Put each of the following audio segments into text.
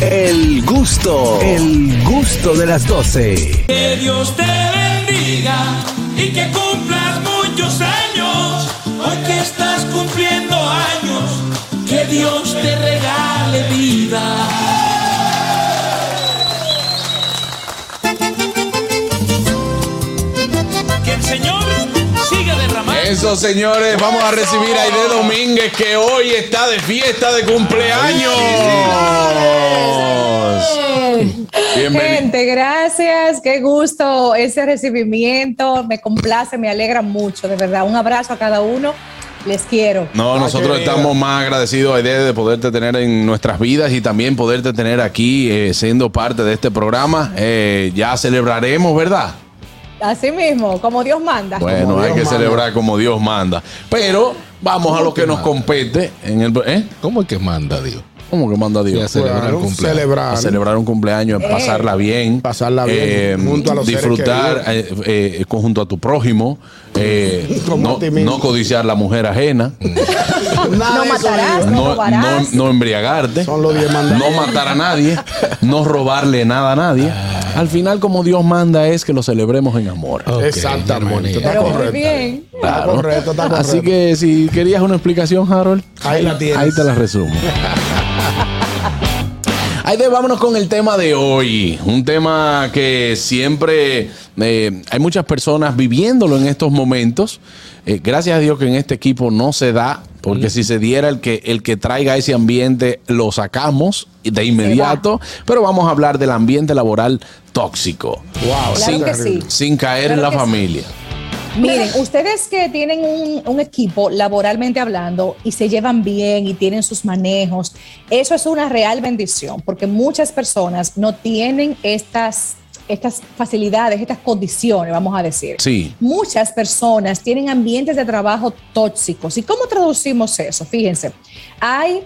El gusto, el gusto de las 12. Que Dios te bendiga y que cumplas muchos años. Hoy que estás cumpliendo años, que Dios te regale vida. Que el Señor. Eso, señores, vamos a recibir a Aide Domínguez, que hoy está de fiesta de cumpleaños. Bienvenido. Gente, gracias. Qué gusto ese recibimiento. Me complace, me alegra mucho, de verdad. Un abrazo a cada uno. Les quiero. No, nosotros estamos más agradecidos, Aide, de poderte tener en nuestras vidas y también poderte tener aquí eh, siendo parte de este programa. Eh, ya celebraremos, ¿verdad? Así mismo, como Dios manda. Bueno, hay que celebrar como Dios manda. Pero vamos a lo que nos compete en el. ¿eh? ¿Cómo es que manda Dios? ¿Cómo que manda Sí, a Dios? celebrar Claro, el cumpleaños. celebrar. a celebrar un cumpleaños, Eh. pasarla bien, Pasarla bien, junto a los disfrutar eh, eh, conjunto a tu prójimo, eh, no, codiciar la mujer ajena, No matarás, no no, no- embriagarte, Son los diez no matar a nadie, no robarle nada a nadie. Al final, como Dios manda, es que lo celebremos en amor. Ok, Exactamente. Está correcto. bien. Está correcto, está correcto. Así que si querías una explicación, Harold, Ahí la tienes. Ahí te la resumo. Aide, vámonos con el tema de hoy. Un tema que siempre eh, hay muchas personas viviéndolo en estos momentos. Eh, gracias a Dios que en este equipo no se da, porque si se diera el que, el que traiga ese ambiente, lo sacamos de inmediato. Pero vamos a hablar del ambiente laboral tóxico. Wow, Claro sin, que sí. sin caer Claro en la sí. Miren, ustedes que tienen un, un equipo laboralmente hablando y se llevan bien y tienen sus manejos, eso es una real bendición, porque muchas personas no tienen estas, estas facilidades, estas condiciones, vamos a decir. Sí. Muchas personas tienen ambientes de trabajo tóxicos. ¿Y cómo traducimos eso? Fíjense, hay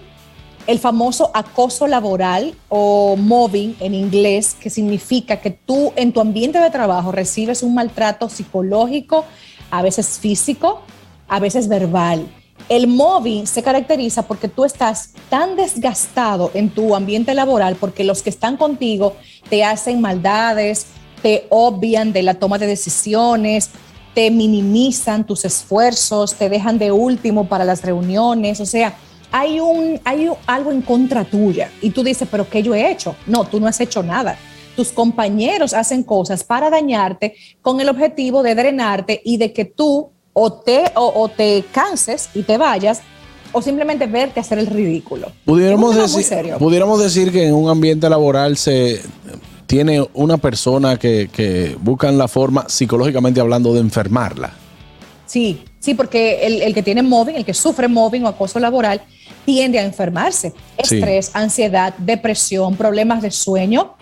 el famoso acoso laboral o mobbing en inglés, que significa que tú en tu ambiente de trabajo recibes un maltrato psicológico, a veces físico, a veces verbal. El mobbing se caracteriza porque tú estás tan desgastado en tu ambiente laboral porque los que están contigo te hacen maldades, te obvian de la toma de decisiones, te minimizan tus esfuerzos, te dejan de último para las reuniones, o sea, hay, un, hay un- algo en contra tuya y tú dices, pero ¿qué yo he hecho? No, tú no has hecho nada. Tus compañeros hacen cosas para dañarte con el objetivo de drenarte y de que tú o te, o, o te canses y te vayas o simplemente verte hacer el ridículo. Pudiéramos decir, pudiéramos decir que en un ambiente laboral se tiene una persona que, que buscan la forma, psicológicamente hablando, de enfermarla. Sí, sí, porque el, el que tiene mobbing, el que sufre mobbing o acoso laboral, tiende a enfermarse. Sí. Estrés, ansiedad, depresión, problemas de sueño,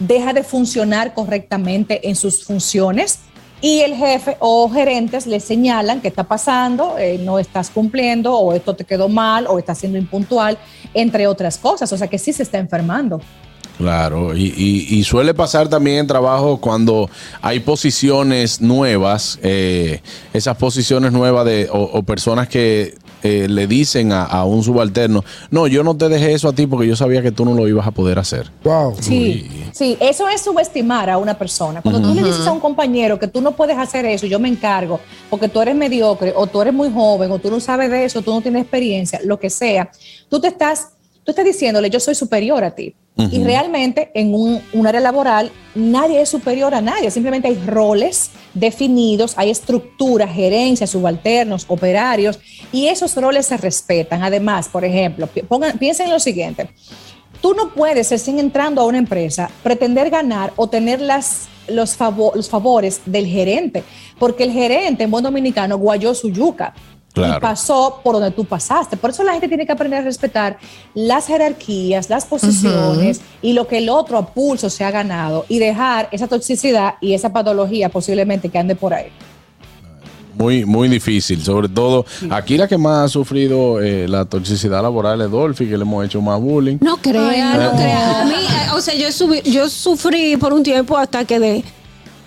deja de funcionar correctamente en sus funciones y el jefe o gerentes le señalan qué está pasando, eh, no estás cumpliendo o esto te quedó mal o estás siendo impuntual, entre otras cosas. O sea que sí se está enfermando. Claro, y, y- y suele pasar también en trabajo cuando hay posiciones nuevas, eh, esas posiciones nuevas de, o, o personas que eh, le dicen a, a un subalterno, no, yo no te dejé eso a ti porque yo sabía que tú no lo ibas a poder hacer. Wow. Sí, sí, eso es subestimar a una persona. Cuando tú le dices a un compañero que tú no puedes hacer eso, yo me encargo, porque tú eres mediocre, o tú eres muy joven, o tú no sabes de eso, tú no tienes experiencia, lo que sea, tú te estás, tú estás diciéndole, yo soy superior a ti. Y realmente en un, un área laboral nadie es superior a nadie, simplemente hay roles definidos, hay estructuras, gerencias, subalternos, operarios, y esos roles se respetan. Además, por ejemplo, pongan, piensen en lo siguiente, Tú no puedes, recién entrando a una empresa, pretender ganar o tener las, los, los favores del gerente, porque el gerente en buen dominicano guayó su yuca. Claro. Y pasó por donde tú pasaste. Por eso la gente tiene que aprender a respetar las jerarquías, las posiciones y lo que el otro a pulso se ha ganado y dejar esa toxicidad y esa patología posiblemente que ande por ahí. Muy, muy difícil, sobre todo aquí la que más ha sufrido eh, la toxicidad laboral es Dolphy, que le hemos hecho más bullying. No crea, no no. crea. A mí, eh, o sea, yo, subí- yo sufrí por un tiempo hasta que de.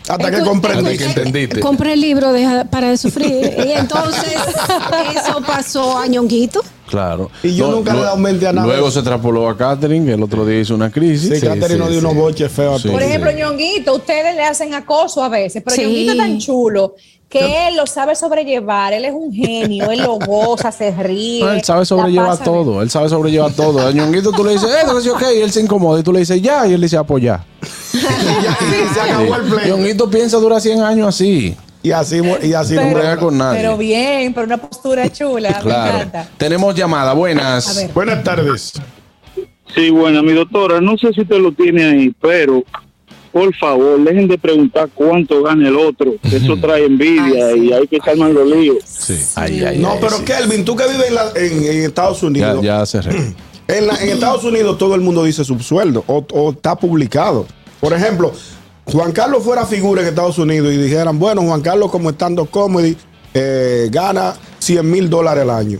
Hasta que comprendí. Que entendiste. Compré el libro de- para de sufrir. Y entonces eso pasó a Ñonguito. Claro. Y yo nunca le he dado mente a nada Luego se traspoló a Catherine, que el otro día hizo una crisis. Sí, Catherine nos dio unos boches feos a Sí. todos. Por ejemplo, Ñonguito, ustedes le hacen acoso a veces, pero Sí. Ñonguito es tan chulo que él lo sabe sobrellevar, él es un genio, él lo goza, se ríe. No, él sabe sobrellevar todo, él sabe sobrellevar todo. A Ñonguito tú le dices, eh, no sé ok, y él se incomoda y tú le dices ya, y él dice apoyar. se acabó el play. Ñonguito piensa dura 100 años así. Y así, y así No no brega con nadie. Pero bien, pero una postura chula, me Claro. encanta. Tenemos llamada, buenas. Buenas tardes. Sí, bueno, mi doctora, no sé si usted lo tiene ahí, pero por favor, dejen de preguntar cuánto gana el otro. Eso trae envidia Ay, sí. y hay que estar los líos. Sí. Ay, ay, No, ay, pero sí. Kelvin, tú que vives en, la- en- en Estados Ya, Unidos, ya cerré. En, la- en Estados Unidos todo el mundo dice subsueldo o, o está publicado. Por ejemplo, Juan Carlos fuera figura en Estados Unidos y dijeran, bueno, Juan Carlos como estando comedy eh, gana 100 mil dólares al año.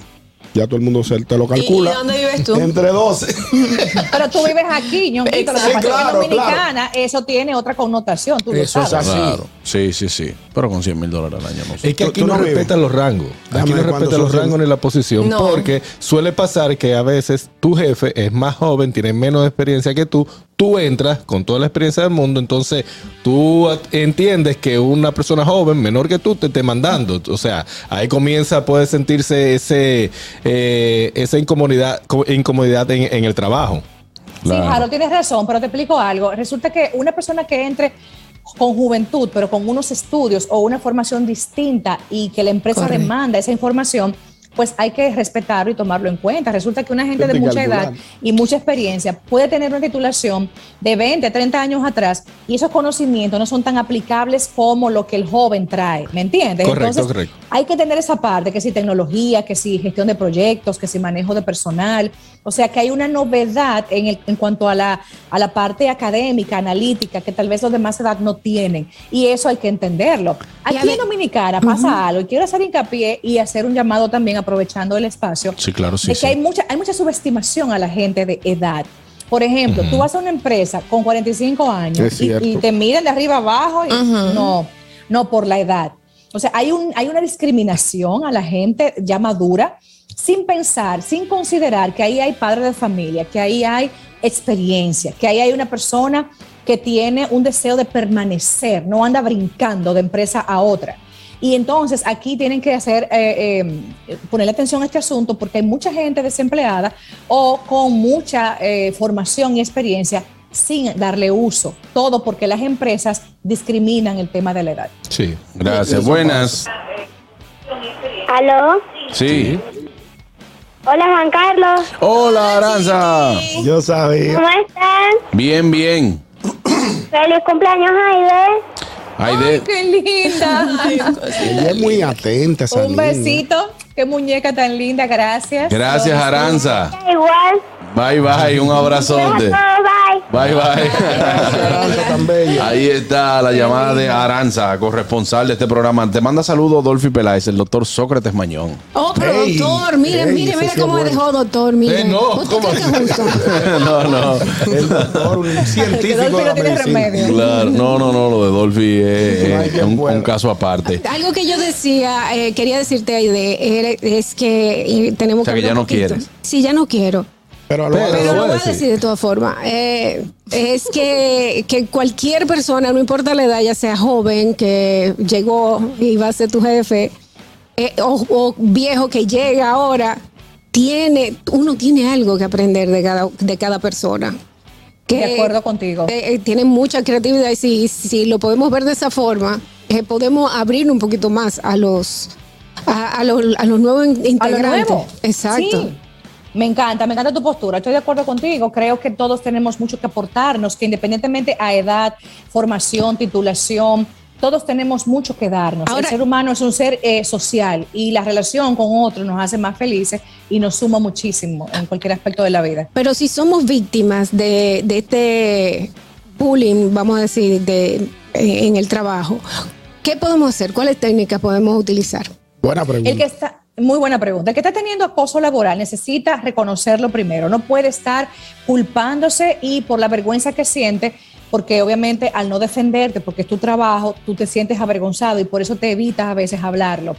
Ya todo el mundo se, te lo calcula. y dónde vives tú? Entre 12. Pero tú vives aquí, que Sí, es claro, Dominicana eso tiene otra connotación, tú Eso lo es sabes. así. Claro. Sí, sí, sí. Pero con 100 mil dólares al año no sé. Es que aquí no, no respetan los rangos. Déjame Aquí no respetan los rangos ni la posición. No. Porque suele pasar que a veces tu jefe es más joven, tiene menos experiencia que tú. Tú entras con toda la experiencia del mundo. Entonces tú entiendes que una persona joven, menor que tú, te esté mandando. O sea, ahí comienza, puede sentirse ese, eh, esa incomodidad, co- incomodidad en, en el trabajo. Claro. Sí, Jaro, tienes razón, pero te explico algo. Resulta que una persona que entre con juventud, pero con unos estudios o una formación distinta y que la empresa demanda esa información, pues hay que respetarlo y tomarlo en cuenta. Resulta que una gente de mucha edad y mucha experiencia puede tener una titulación de 20, 30 años atrás y esos conocimientos no son tan aplicables como lo que el joven trae, ¿me entiendes? Correcto, Entonces, correcto. hay que tener esa parte, que si tecnología, que si gestión de proyectos, que si manejo de personal. O sea, que hay una novedad en, el, en cuanto a la, a la parte académica, analítica, que tal vez los de más edad no tienen. Y eso hay que entenderlo. A Aquí en Dominicana pasa algo, y quiero hacer hincapié y hacer un llamado también aprovechando el espacio, Sí, claro, sí, de sí. que hay mucha, hay mucha subestimación a la gente de edad. Por ejemplo, tú vas a una empresa con 45 años Es y, y te miran de arriba abajo y no, no por la edad. O sea, hay, un, hay una discriminación a la gente ya madura sin pensar, sin considerar que ahí hay padre de familia, que ahí hay experiencia, que ahí hay una persona que tiene un deseo de permanecer, no anda brincando de empresa a otra. Y entonces aquí tienen que hacer, eh, eh, ponerle atención a este asunto porque hay mucha gente desempleada o con mucha eh, formación y experiencia sin darle uso. Todo porque las empresas discriminan el tema de la edad. Sí. Gracias. Buenas. ¿Aló? Sí. Hola Juan Carlos, Hola, Aranza. Yo sabía. ¿cómo están? Bien, bien. Feliz cumpleaños Aide. Aide, ¡Qué linda! Ella es muy atenta, esa Un niña. besito. Qué muñeca tan linda, gracias. gracias, Aranza. Igual. Bye, bye. Un abrazote. Bye. Bye, bye. Aranza tan bella. Ahí está la llamada de Aranza, corresponsal de este programa. Te manda saludos Dolphy Peláez, el doctor Sócrates Mañón. Oh, pero Ey, doctor, mire, ey, mire, ese mire sí es cómo me bueno. dejó doctor, mire. Eh, no, ¿Usted ¿cómo cree así? que es justo? no, no. El doctor, un científico Dolphy de la no tiene medicina. remedio. Claro, no, no, no, lo de Dolphy es, Ay, es qué un, bueno. un caso aparte. Algo que yo decía, eh, quería decirte, Aide, era- es que eh, tenemos O sea, que ya no poquito. quieres. Sí, ya no quiero. Pero lo Pero Pero lo lo voy voy a decir de todas formas. Eh, es que, que cualquier persona, no importa la edad, ya sea joven, que llegó y va a ser tu jefe, eh, o, o viejo que llega ahora, tiene, uno tiene algo que aprender de cada, de cada persona. Que, De acuerdo contigo. eh, tiene mucha creatividad y si, si lo podemos ver de esa forma, eh, podemos abrir un poquito más a los, a, a los, a los nuevos in- A lo integrantes. nuevo. Exacto. Sí. Me encanta, me encanta tu postura. Estoy de acuerdo contigo. Creo que todos tenemos mucho que aportarnos, que independientemente a edad, formación, titulación, todos tenemos mucho que darnos. Ahora- el ser humano es un ser eh, social y la relación con otro nos hace más felices y nos suma muchísimo en cualquier aspecto de la vida. Pero si somos víctimas de, de este bullying, vamos a decir, de, en, en el trabajo, ¿qué podemos hacer? ¿Cuáles técnicas podemos utilizar? Buena pregunta. El que está, muy buena pregunta. El que está teniendo acoso laboral necesita reconocerlo primero. No puede estar culpándose y por la vergüenza que siente porque obviamente al no defenderte, porque es tu trabajo, tú te sientes avergonzado y por eso te evitas a veces hablarlo.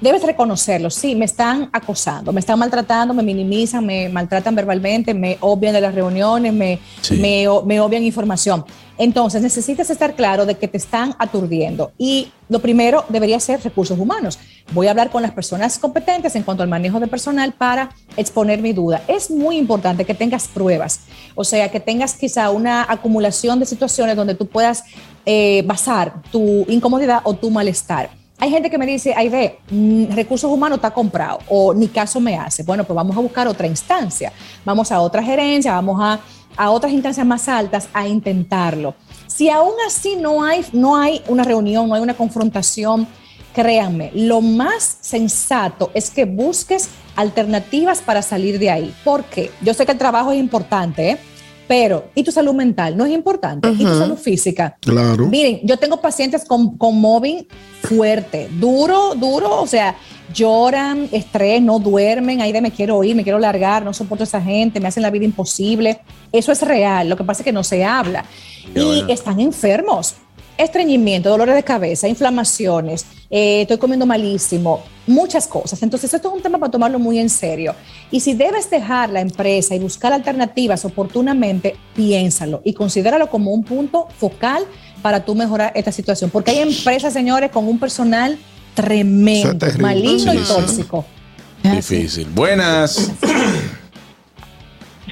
Debes reconocerlo, sí, me están acosando, me están maltratando, me minimizan, me maltratan verbalmente, me obvian de las reuniones, me, Sí. me, me obvian información. Entonces necesitas estar claro de que te están aturdiendo y lo primero debería ser recursos humanos. Voy a hablar con las personas competentes en cuanto al manejo de personal para exponer mi duda. Es muy importante que tengas pruebas, o sea, que tengas quizá una acumulación de situaciones donde tú puedas eh, basar tu incomodidad o tu malestar. Hay gente que me dice, ay, ve, mm, recursos humanos está comprado o ni caso me hace. Bueno, pues vamos a buscar otra instancia, vamos a otra gerencia, vamos a, a otras instancias más altas a intentarlo. Si aún así no hay, no hay una reunión, no hay una confrontación, créanme, lo más sensato es que busques alternativas para salir de ahí. ¿Por qué? Yo sé que el trabajo es importante, ¿eh? pero ¿y tu salud mental? ¿No es importante? ¿Y tu salud física? Claro. Miren, yo tengo pacientes con, con mobbing fuerte, duro, duro, o sea, lloran, estrés, no duermen, ahí de me quiero ir, me quiero largar, no soporto a esa gente, me hacen la vida imposible. Eso es real, lo que pasa es que no se habla. Qué y bueno. están enfermos. Estreñimiento, dolores de cabeza, inflamaciones, eh, estoy comiendo malísimo, muchas cosas. Entonces, esto es un tema para tomarlo muy en serio. Y si debes dejar la empresa y buscar alternativas oportunamente, piénsalo y considéralo como un punto focal para tú mejorar esta situación. Porque hay empresas, señores, con un personal tremendo, maligno Sí, y sí. tóxico. Difícil. Buenas.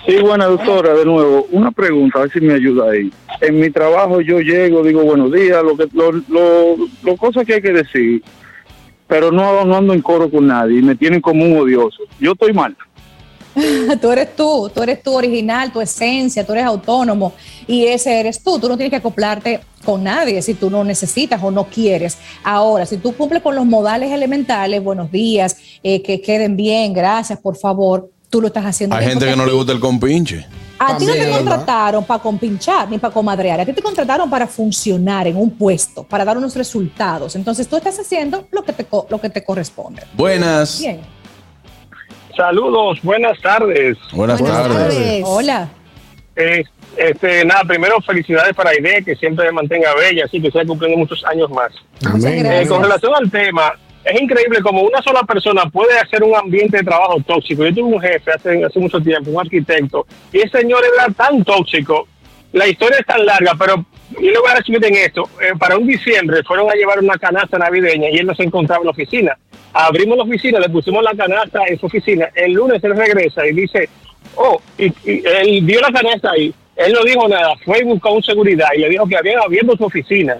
Sí, buena doctora, de nuevo, una pregunta, a ver si me ayuda ahí. En mi trabajo yo llego, digo buenos días, lo que lo, lo, lo cosas que hay que decir, pero no, no ando en coro con nadie y me tienen como un odioso. Yo estoy mal. tú eres tú, tú eres tu original, tu esencia, tú eres autónomo y ese eres tú. Tú no tienes que acoplarte con nadie si tú no necesitas o no quieres. Ahora, si tú cumples con los modales elementales, buenos días, eh, que queden bien, gracias, por favor, tú lo estás haciendo. Hay gente que no le gusta el compinche. A ti no te contrataron para compinchar ni para comadrear, a ti te contrataron para funcionar en un puesto, para dar unos resultados. Entonces tú estás haciendo lo que te, co- lo que te corresponde. Buenas. Bien. Saludos, buenas tardes. Buenas, Buenas tardes. tardes. Hola. Eh, este, nada, primero felicidades para Aide, que siempre me mantenga bella, así que siga cumpliendo muchos años más. Amén. Eh, con relación al tema, es increíble como una sola persona puede hacer un ambiente de trabajo tóxico. Yo tuve un jefe hace, hace mucho tiempo, un arquitecto, y ese señor era tan tóxico. La historia es tan larga, pero yo le voy a resumir en esto. Eh, para un diciembre fueron a llevar una canasta navideña y él no se encontraba en la oficina. Abrimos la oficina, le pusimos la canasta en su oficina. El lunes él regresa y dice, oh, y, él vio la canasta ahí. Él no dijo nada, fue y buscó un seguridad y le dijo que habían abierto su oficina.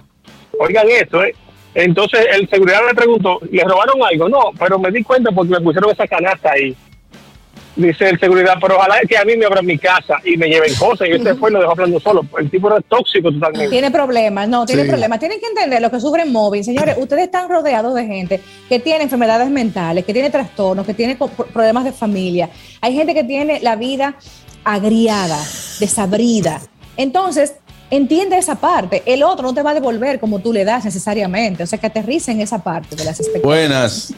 Oigan esto, ¿eh? Entonces el seguridad le preguntó, ¿le robaron algo? No, pero me di cuenta porque me pusieron esa canasta ahí. Dice el seguridad, pero ojalá que a mí me abran mi casa y me lleven cosas. Y este fue y lo dejó hablando solo. El tipo era tóxico totalmente. Tiene problemas, no, tiene Sí. problemas. Tienen que entender lo que sufren móvil. Señores, ustedes están rodeados de gente que tiene enfermedades mentales, que tiene trastornos, que tiene problemas de familia. Hay gente que tiene la vida agriada, desabrida. Entonces, entiende esa parte. El otro no te va a devolver como tú le das necesariamente. O sea, que aterrice en esa parte de las expectativas. Buenas.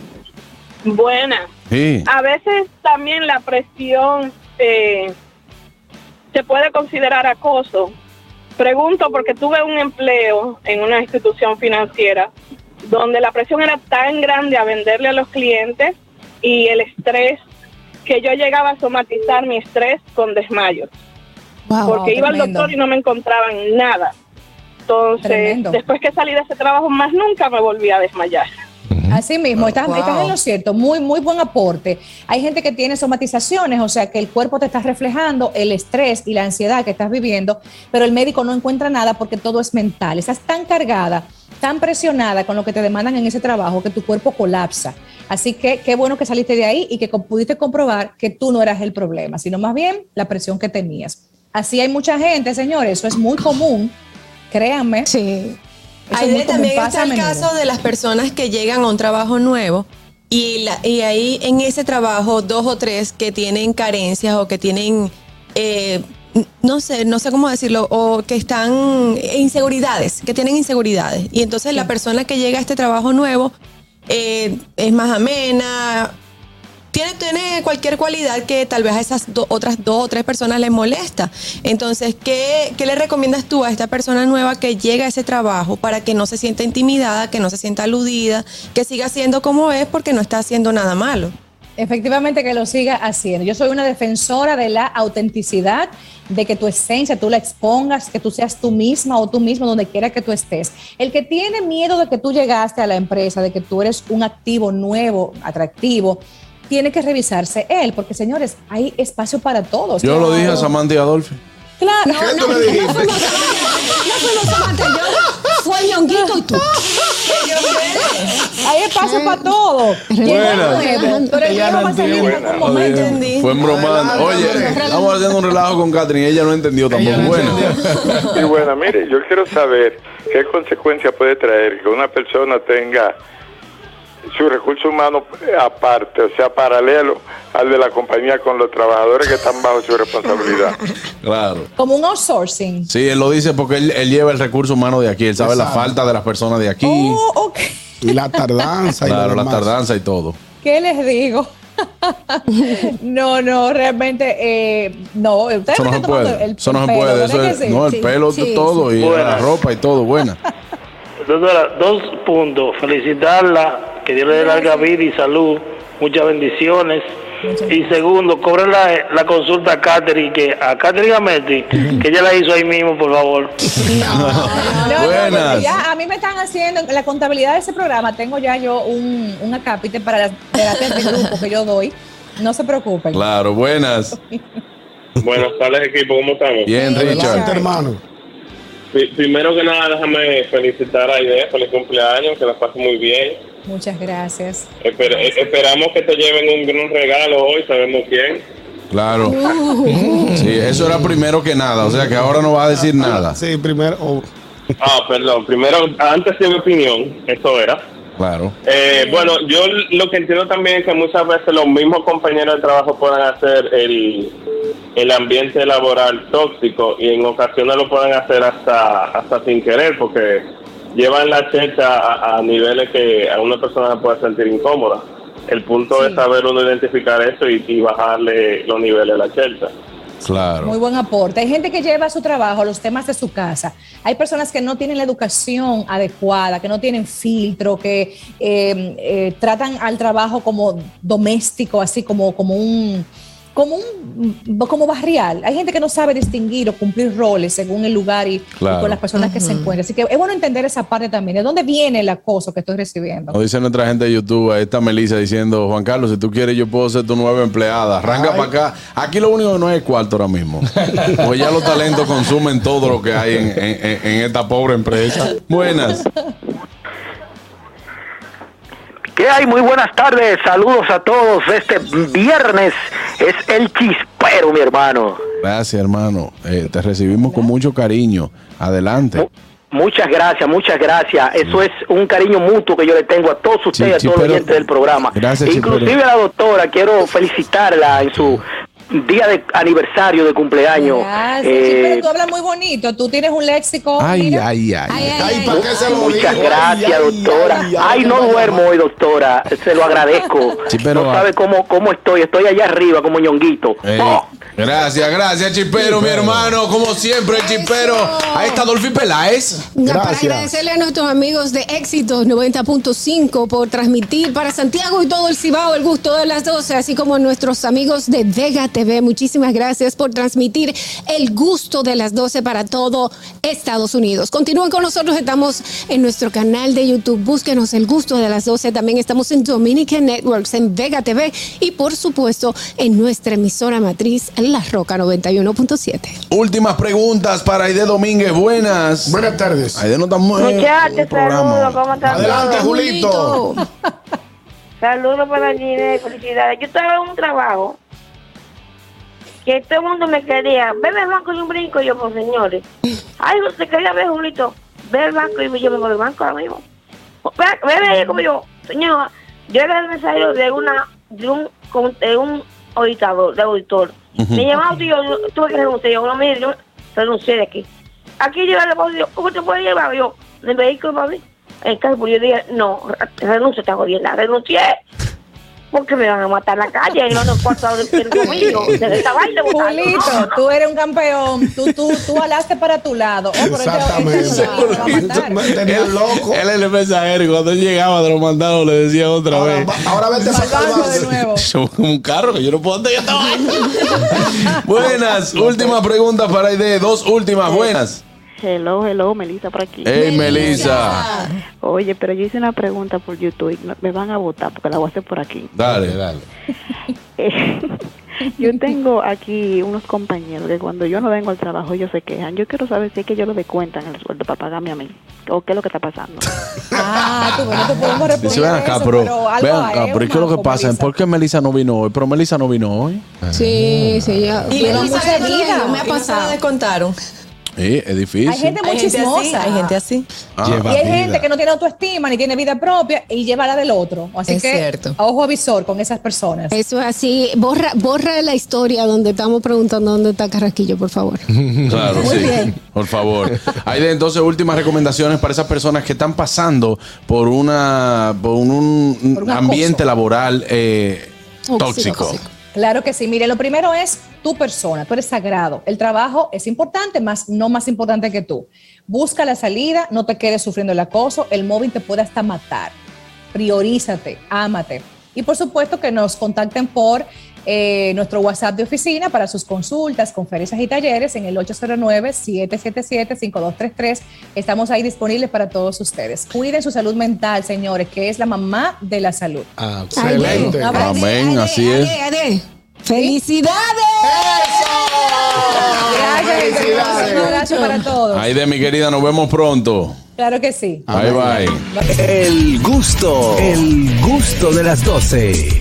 Buena. Sí. A veces también la presión eh, se puede considerar acoso. Pregunto porque tuve un empleo en una institución financiera donde la presión era tan grande a venderle a los clientes y el estrés que yo llegaba a somatizar mi estrés con desmayos. Wow. porque iba al doctor y no me encontraban nada. Entonces, Tremendo. después que salí de ese trabajo, más nunca me volví a desmayar. Así mismo, estás, Wow. estás en lo cierto, muy, muy buen aporte. Hay gente que tiene somatizaciones, o sea que el cuerpo te está reflejando el estrés y la ansiedad que estás viviendo, pero el médico no encuentra nada porque todo es mental. Estás tan cargada, tan presionada con lo que te demandan en ese trabajo que tu cuerpo colapsa. Así que qué bueno que saliste de ahí y que pudiste comprobar que tú no eras el problema, sino más bien la presión que tenías. Así hay mucha gente, señores, eso es muy común, créanme. Sí. Es Ahí común, también está el caso de las personas que llegan a un trabajo nuevo y, la- y ahí en ese trabajo dos o tres que tienen carencias o que tienen, eh, no sé, no sé cómo decirlo, o que están inseguridades, que tienen inseguridades. Y entonces la persona que llega a este trabajo nuevo eh, es más amena, tiene, tiene cualquier cualidad que tal vez a esas do- otras dos o tres personas les molesta. Entonces, ¿qué, ¿qué le recomiendas tú a esta persona nueva que llega a ese trabajo para que no se sienta intimidada, que no se sienta aludida, que siga siendo como es porque no está haciendo nada malo? Efectivamente que lo siga haciendo. Yo soy una defensora de la autenticidad, de que tu esencia tú la expongas, que tú seas tú misma o tú mismo donde quiera que tú estés. El que tiene miedo de que tú llegaste a la empresa, de que tú eres un activo nuevo, atractivo, tiene que revisarse él, porque señores, hay espacio para todos. Yo lo dije a Samantha y Adolfo. Claro. ¿Qué tú le dijiste? No fuimos Samantha y yo, fue Ñonguito y tú. Hay espacio para todo. Nuevo, pero el no va a salir en entiende. algún momento. entendí. Fue en bromando. Oye, estamos haciendo un relajo con Catherine. Ella no entendió tampoco. Bueno, Y bueno, mire, yo quiero saber qué consecuencia puede traer que una persona tenga su recurso humano aparte, o sea, paralelo al de la compañía con los trabajadores que están bajo su responsabilidad. claro. Como un outsourcing. Sí, él lo dice porque él, él lleva el recurso humano de aquí. Él sabe la falta de las personas de aquí. Oh, ok. Y la tardanza. y lo claro, la demás. tardanza y todo. ¿Qué les digo? no, no, realmente eh, no. Ustedes Eso no se puede. el- Eso no el se pelo, puede. ¿verdad Eso que es, sí? no, el Sí, pelo, sí, todo. Y la ropa y todo. Buena. Doctora, dos puntos. Felicitarla, que Dios le dé larga vida y salud, muchas bendiciones. Y segundo, cobren la, la consulta a Catherine, que a Catherine Ametti, que ella la hizo ahí mismo, por favor. No, no, Buenas. no, ya a mí me están haciendo en la contabilidad de ese programa. Tengo ya yo un, un acápite para las terapias de grupo que yo doy. No se preocupen. Claro, buenas. Buenas tardes, equipo, ¿cómo estamos? Bien, Adelante, Richard. hermano. Primero que nada, déjame felicitar a Aide, feliz cumpleaños, que la pase muy bien. Muchas gracias. Esper- eh, esperamos que te lleven un gran regalo hoy, sabemos quién. Claro. Sí, eso era primero que nada. O sea que ahora no va a decir nada. Sí, primero. oh, Ah, perdón, primero, antes de mi opinión, eso era. Claro. Eh, bueno, yo lo que entiendo también es que muchas veces los mismos compañeros de trabajo puedan hacer el, el ambiente laboral tóxico y en ocasiones lo pueden hacer hasta, hasta sin querer porque llevan la checha a, a niveles que a una persona puede sentir incómoda. El punto Sí. es saber uno identificar eso y, y bajarle los niveles de la checha. Claro. Muy buen aporte. Hay gente que lleva a su trabajo los temas de su casa. Hay personas que no tienen la educación adecuada, que no tienen filtro, que eh, eh, tratan al trabajo como doméstico, así como, como un como un como barrial. Hay gente que no sabe distinguir o cumplir roles según el lugar y, con las personas que se encuentran. Así que es bueno entender esa parte también. ¿De dónde viene el acoso que estoy recibiendo? Nos dice nuestra gente de YouTube, ahí está Melissa diciendo, Juan Carlos, si tú quieres yo puedo ser tu nueva empleada. Arranca para acá. Aquí lo único que no es cuarto ahora mismo. Pues ya los talentos consumen todo lo que hay en, en- en- en esta pobre empresa. Buenas. ¿Qué hay? Muy buenas tardes, saludos a todos. Este viernes es el chispero, mi hermano. Gracias, hermano. Eh, te recibimos con mucho cariño. Adelante. Muchas gracias, muchas gracias. Eso es un cariño mutuo que yo le tengo a todos ustedes, a todos los oyentes del programa. Gracias, Inclusive Chipero. a la doctora, quiero felicitarla en su día de aniversario de cumpleaños. Gracias, Eh, pero tú hablas muy bonito. Tú tienes un léxico. Ay, mira. ay, ay. Ay, ay, Ay, ay. ¿para qué se lo Muchas digo? gracias, doctora. ay, Ay, ay, no duermo hoy, doctora. Se lo agradezco. Sí, pero- no sabe cómo, cómo estoy. Estoy allá arriba como ñonguito. Eh, Oh. Gracias, gracias, Chipero, mi hermano. Como siempre, el Chipero. Ahí está Dolphy Peláez. Para agradecerle a nuestros amigos de Éxitos 90.5 por transmitir para Santiago y todo el Cibao el gusto de las 12, así como a nuestros amigos de Vega TV. Muchísimas gracias por transmitir el gusto de las 12 para todo Estados Unidos. Continúen con nosotros, estamos en nuestro canal de YouTube. Búsquenos el gusto de las 12. También estamos en Dominican Networks, en Vega TV y, por supuesto, en nuestra emisora matriz, La Roca 91.7. Últimas preguntas para Aide Domínguez. Buenas. Buenas tardes. Aide no está muy Muchachos, saludos, ¿cómo están Adelante? Julito. Saludos para Gine, felicidades. Yo estaba en un trabajo que todo el mundo me quería. Bebe el banco y un brinco. Y yo, pues señores. Ay, usted quería ver, Julito. Ve el banco y yo me voy al banco ahora mismo. Ve, Bebe ahí como yo. Señor, yo era el mensaje de una, de un, con- de un auditador, de auditor. Me llamaba y yo, yo tuve que renunciar. Yo, no, mire, yo renuncié de aquí. Aquí yo le puedo ¿cómo te puede llevar? Yo, ¿el vehículo para mí? En caso, yo dije, no, renuncio, está jodiendo. Renuncié. Porque me van a matar en la calle y no nos importa el conmigo. De esta vaina, botarlo. Julito, tú eres un campeón. Tú, tú, tú alaste para tu lado. Oh, pero Exactamente. a tenía loco. Él es el mensajero y cuando él llegaba de los mandados le decía otra Ahora, vez. ahora vete para Salvando de nuevo. Somos como un carro que yo no puedo andar buenas, última pregunta para Aide. Dos últimas, buenas. Hello, hello, Melissa por aquí. Hey, Melissa. Oye, pero yo hice una pregunta por YouTube. Me van a votar porque la voy a hacer por aquí. Dale, dale. Eh, yo tengo aquí unos compañeros que cuando yo no vengo al trabajo ellos se quejan. Yo quiero saber si es que ellos lo descuentan el sueldo para pagarme a mí. ¿O qué es lo que está pasando? Ah, tú, no te podemos responder Dice, ven acá, eso, pero, ven acá, pero ¿y un qué es lo que pasa? Melissa. ¿Por qué Melissa no vino hoy? Pero Melissa no vino hoy. Sí, sí, ya. Y Melissa mucha vida me ha y no se lo pasado. descontaron. Sí, es difícil. Hay gente muy chismosa. hay gente así. Ah. Y hay vida. gente que no tiene autoestima ni tiene vida propia y lleva la del otro. Así Es que cierto. ojo avisor con esas personas. Eso es así. Borra, borra la historia donde estamos preguntando dónde está Carraquillo, por favor. Claro, Muy sí. bien. Por favor. Hay de entonces últimas recomendaciones para esas personas que están pasando por una por un, un Por un ambiente laboral eh, tóxico. Tóxico. Claro que sí. Mire, lo primero es tu persona. Tú eres sagrado. El trabajo es importante, más no más importante que tú. Busca la salida, no te quedes sufriendo el acoso. El móvil te puede hasta matar. Priorízate, ámate. Y por supuesto que nos contacten por eh, nuestro WhatsApp de oficina para sus consultas, conferencias y talleres en el 809-777-5233. Estamos ahí disponibles para todos ustedes. Cuiden su salud mental, señores, que es la mamá de la salud. Ah, Excelente. Ay, Amén, Ade, así Ade, es. Ade. ¡Felicidades! Gracias, Felicidades. un abrazo para todos. Ahí de mi querida, nos vemos pronto. Claro que sí. Bye bye. El gusto, el gusto de las 12.